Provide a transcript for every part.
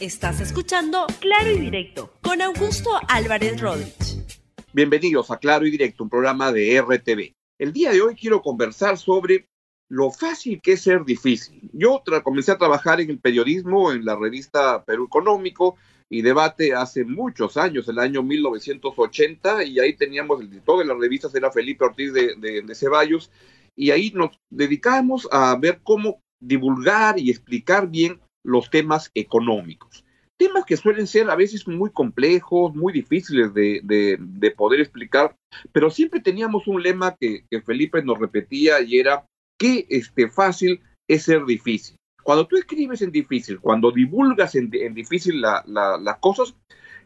Estás escuchando Claro y Directo con Augusto Álvarez Rodríguez. Bienvenidos a Claro y Directo, un programa de RTV. El día de hoy quiero conversar sobre lo fácil que es ser difícil. Yo comencé a trabajar en el periodismo, en la revista Perú Económico y Debate hace muchos años, el año 1980, y ahí teníamos el editor de las revistas, era Felipe Ortiz de, de Ceballos, y ahí nos dedicábamos a ver cómo divulgar y explicar bien los temas económicos. Temas que suelen ser a veces muy complejos, muy difíciles de, poder explicar, pero siempre teníamos un lema que, Felipe nos repetía y era que este, fácil es ser difícil. Cuando tú escribes en difícil, cuando divulgas en, difícil las cosas,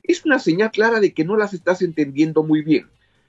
es una señal clara de que no las estás entendiendo muy bien.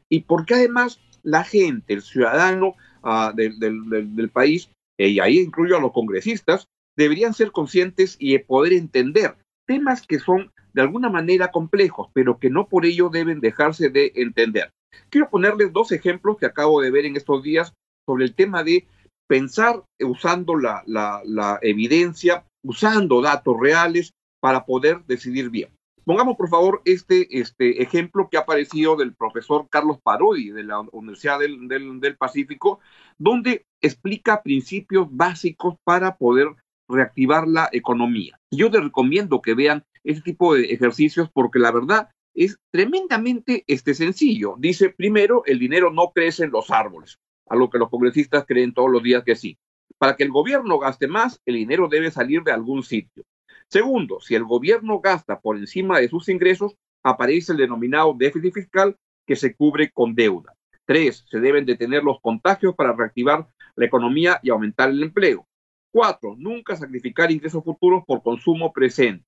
Y porque además la gente, el ciudadano ah, del, país, y ahí incluyo a los congresistas, deberían ser conscientes y poder entender temas que son de alguna manera complejos, pero que no por ello deben dejarse de entender. Quiero ponerles dos ejemplos que acabo de ver en estos días sobre el tema de pensar usando la, evidencia, usando datos reales para poder decidir bien. Pongamos, por favor, este, este ejemplo que ha aparecido del profesor Carlos Parodi de la Universidad del, del Pacífico, donde explica principios básicos para poder reactivar la economía. Yo les recomiendo que vean este tipo de ejercicios porque la verdad es tremendamente este, sencillo. Dice, primero, el dinero no crece en los árboles, a lo que los congresistas creen todos los días que sí. Para que el gobierno gaste más, el dinero debe salir de algún sitio. Segundo, si el gobierno gasta por encima de sus ingresos, aparece el denominado déficit fiscal que se cubre con deuda. Tres, se deben detener los contagios para reactivar la economía y aumentar el empleo. Cuatro, nunca sacrificar ingresos futuros por consumo presente.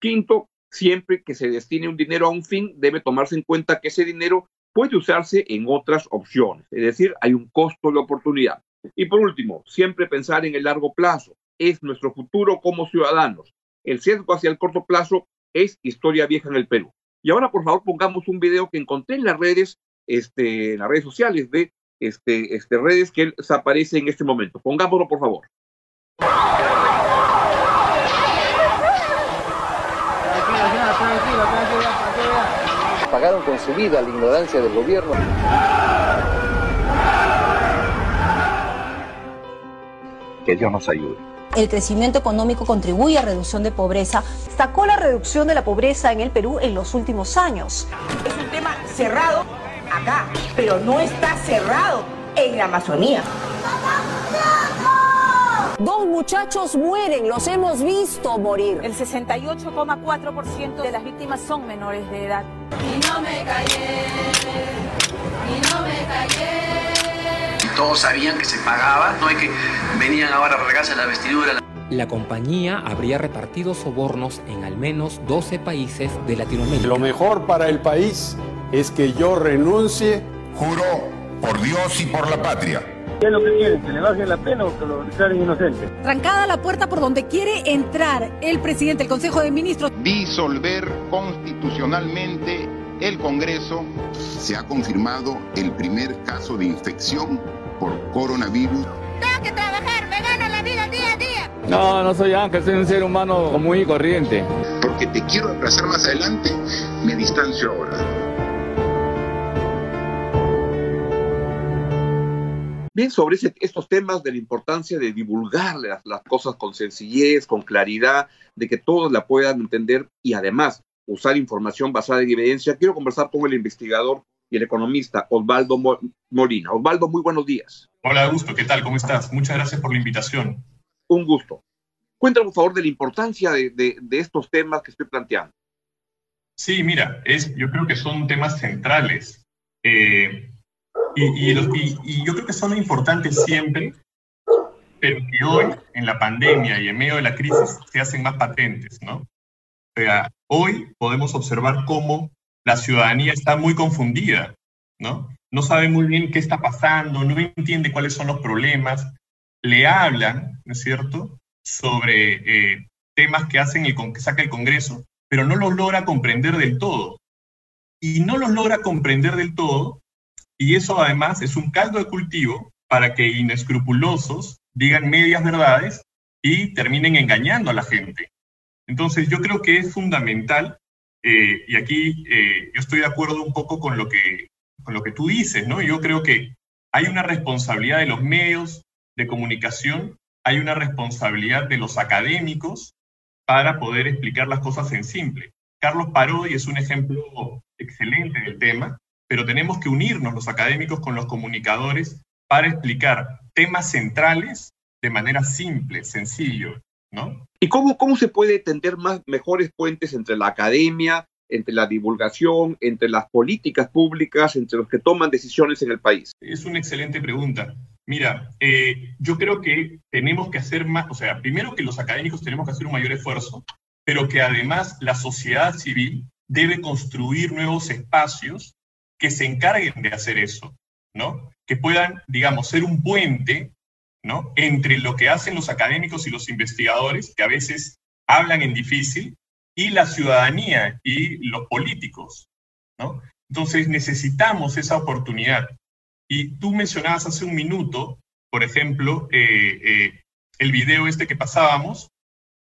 Quinto, siempre que se destine un dinero a un fin, debe tomarse en cuenta que ese dinero puede usarse en otras opciones, es decir, hay un costo de oportunidad. Y por último, siempre pensar en el largo plazo, es nuestro futuro como ciudadanos. El sesgo hacia el corto plazo es historia vieja en el Perú. Y ahora, por favor, pongamos un video que encontré en las redes, este, en las redes sociales de este, este redes que aparece en este momento. Pongámoslo, por favor. Pagaron con su vida la ignorancia del gobierno. Que Dios nos ayude. El crecimiento económico contribuye a reducción de pobreza. Destacó la reducción de la pobreza en el Perú en los últimos años. Es un tema cerrado acá, pero no está cerrado en la Amazonía. Dos muchachos mueren, los hemos visto morir. El 68,4% de las víctimas son menores de edad. Y no me callé, y no me callé. Todos sabían que se pagaba, no es que venían ahora a regarse la vestidura. La compañía habría repartido sobornos en al menos 12 países de Latinoamérica. Lo mejor para el país es que yo renuncie. Juro por Dios y por la patria ¿Qué es lo que quieren? ¿Que le bajen la pena o que lo declaren inocente? Trancada la puerta por donde quiere entrar el presidente del Consejo de Ministros. Disolver constitucionalmente el Congreso. Se ha confirmado el primer caso de infección por coronavirus. Tengo que trabajar, me gano la vida día a día. No, no soy ángel, soy un ser humano común y corriente. Porque te quiero abrazar más adelante, me distancio ahora. Bien, sobre estos temas de la importancia de divulgar las, cosas con sencillez, con claridad, de que todos la puedan entender y además usar información basada en evidencia, quiero conversar con el investigador y el economista Osvaldo Molina. Osvaldo, muy buenos días. Hola, Augusto, ¿qué tal? ¿Cómo estás? Muchas gracias por la invitación. Un gusto. Cuéntame, por favor, de la importancia de, estos temas que estoy planteando. Sí, mira, es, yo creo que son temas centrales. Eh, y, yo creo que son importantes siempre, pero que hoy, en la pandemia y en medio de la crisis, se hacen más patentes, ¿no? O sea, hoy podemos observar cómo la ciudadanía está muy confundida, ¿no? No sabe muy bien qué está pasando, no entiende cuáles son los problemas, le hablan, ¿no es cierto?, sobre eh, temas que, hacen el, que saca el Congreso, pero no los logra comprender del todo. Y no los logra comprender del todo y eso además es un caldo de cultivo para que inescrupulosos digan medias verdades y terminen engañando a la gente. Entonces, yo creo que es fundamental, eh, y aquí eh, yo estoy de acuerdo un poco con lo, que, con lo que tú dices, ¿no? Yo creo que hay una responsabilidad de los medios de comunicación, hay una responsabilidad de los académicos para poder explicar las cosas en simple. Carlos Parodi es un ejemplo excelente del tema, pero tenemos que unirnos los académicos con los comunicadores para explicar temas centrales de manera simple, sencillo, ¿no? ¿Y cómo, cómo se puede tender más mejores puentes entre la academia, entre la divulgación, entre las políticas públicas, entre los que toman decisiones en el país? Es una excelente pregunta. Mira, eh, yo creo que tenemos que hacer más, o sea, primero que los académicos tenemos que hacer un mayor esfuerzo, pero que además la sociedad civil debe construir nuevos espacios que se encarguen de hacer eso, ¿no? Que puedan, digamos, ser un puente, ¿no? Entre lo que hacen los académicos y los investigadores, que a veces hablan en difícil, y la ciudadanía y los políticos, ¿no? Entonces necesitamos esa oportunidad. Y tú mencionabas hace un minuto, por ejemplo, eh, eh, el video este que pasábamos,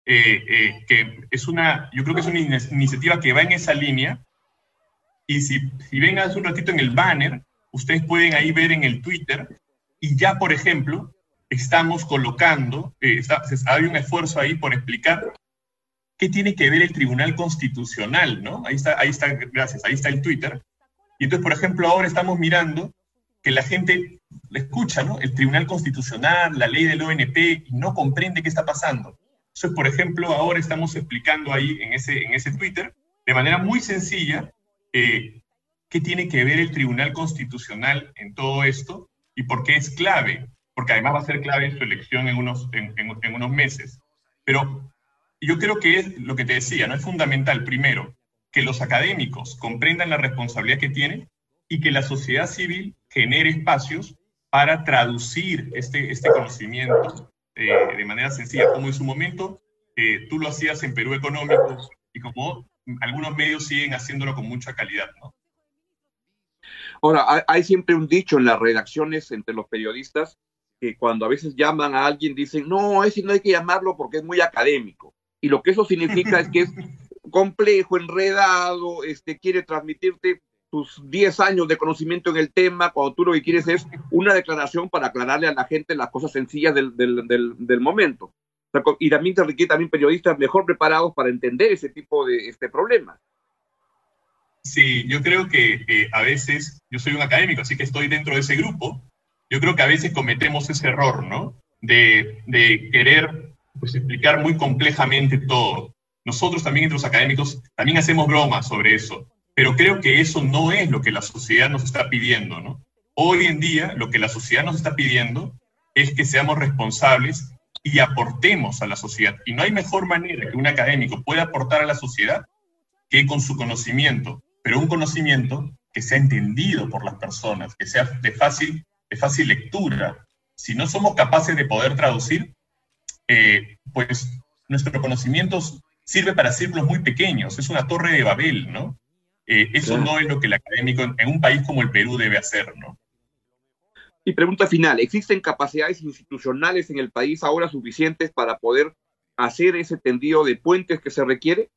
eh, que es una, yo creo que es una iniciativa que va en esa línea. Y si, si ven hace un ratito en el banner, ustedes pueden ahí ver en el Twitter, y ya, por ejemplo, estamos colocando, está, hay un esfuerzo ahí por explicar qué tiene que ver el Tribunal Constitucional, ¿no? Ahí está, ahí está, gracias, ahí está el Twitter. Y entonces, por ejemplo, ahora estamos mirando que la gente le escucha, ¿no? El Tribunal Constitucional, la ley del ONP, y no comprende qué está pasando. Entonces, por ejemplo, ahora estamos explicando ahí en ese, en ese Twitter, de manera muy sencilla, eh, qué tiene que ver el Tribunal Constitucional en todo esto y por qué es clave, porque además va a ser clave su elección en unos, en, en unos meses. Pero yo creo que es lo que te decía, ¿no? Es fundamental, primero, que los académicos comprendan la responsabilidad que tienen y que la sociedad civil genere espacios para traducir este, este conocimiento eh, de manera sencilla, como en su momento eh, tú lo hacías en Perú Económico y como algunos medios siguen haciéndolo con mucha calidad, ¿no? Ahora, hay siempre un dicho en las redacciones entre los periodistas que cuando a veces llaman a alguien dicen, no, ese no hay que llamarlo porque es muy académico y lo que eso significa es que es complejo, enredado, este, quiere transmitirte tus 10 años de conocimiento en el tema, cuando tú lo que quieres es una declaración para aclararle a la gente las cosas sencillas del, del, del, momento. Y también te requiere también periodistas mejor preparados para entender ese tipo de este problema. Sí, yo creo que a veces, yo soy un académico, así que estoy dentro de ese grupo, yo creo que a veces cometemos ese error, ¿no? De, de querer pues, explicar muy complejamente todo. Nosotros también entre los académicos también hacemos bromas sobre eso, pero creo que eso no es lo que la sociedad nos está pidiendo, ¿no? Hoy en día lo que la sociedad nos está pidiendo es que seamos responsables y aportemos a la sociedad. Y no hay mejor manera que un académico pueda aportar a la sociedad que con su conocimiento, pero un conocimiento que sea entendido por las personas, que sea de fácil, de fácil lectura. Si no somos capaces de poder traducir, eh, pues nuestro conocimiento sirve para círculos muy pequeños, es una torre de Babel, ¿no? Eh, eso no es lo que el académico en un país como el Perú debe hacer, ¿no? Y pregunta final, ¿existen capacidades institucionales en el país ahora suficientes para poder hacer ese tendido de puentes que se requiere?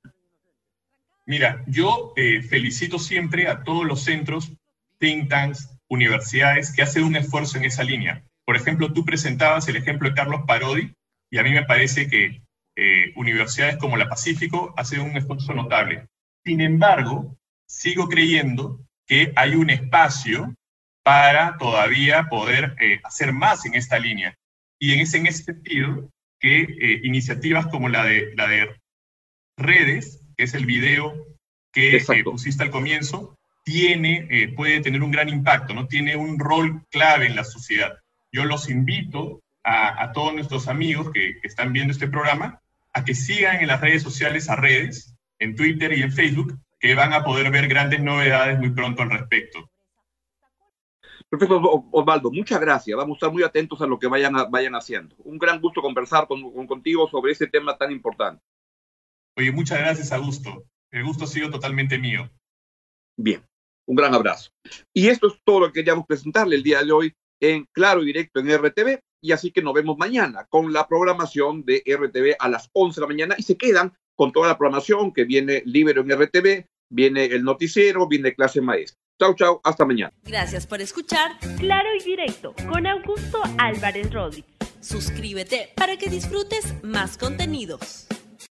Mira, yo eh, felicito siempre a todos los centros, think tanks, universidades que hacen un esfuerzo en esa línea. Por ejemplo, tú presentabas el ejemplo de Carlos Parodi, y a mí me parece que eh, universidades como la Pacífico hacen un esfuerzo notable. Sin embargo, sigo creyendo que hay un espacio para todavía poder eh, hacer más en esta línea. Y en ese, en ese sentido, que eh, iniciativas como la de, la de redes, que es el video que pusiste al comienzo, tiene, puede tener un gran impacto, ¿no? tiene un rol clave en la sociedad. Yo los invito a, todos nuestros amigos que, están viendo este programa a que sigan en las redes sociales, a redes, en Twitter y en Facebook, que van a poder ver grandes novedades muy pronto al respecto. Perfecto, Osvaldo, muchas gracias. Vamos a estar muy atentos a lo que vayan, vayan haciendo. Un gran gusto conversar con, contigo sobre este tema tan importante. Oye, muchas gracias, Augusto. El gusto ha sido totalmente mío. Bien, un gran abrazo. Y esto es todo lo que queríamos presentarle el día de hoy en Claro y Directo en RTV. Y así que nos vemos mañana con la programación de RTV a las 11 de la mañana y se quedan con toda la programación que viene Libero en RTV, viene el noticiero, viene clase maestra. Chau, chau, hasta mañana. Gracias por escuchar Claro y Directo con Augusto Álvarez Rodríguez. Suscríbete para que disfrutes más contenidos.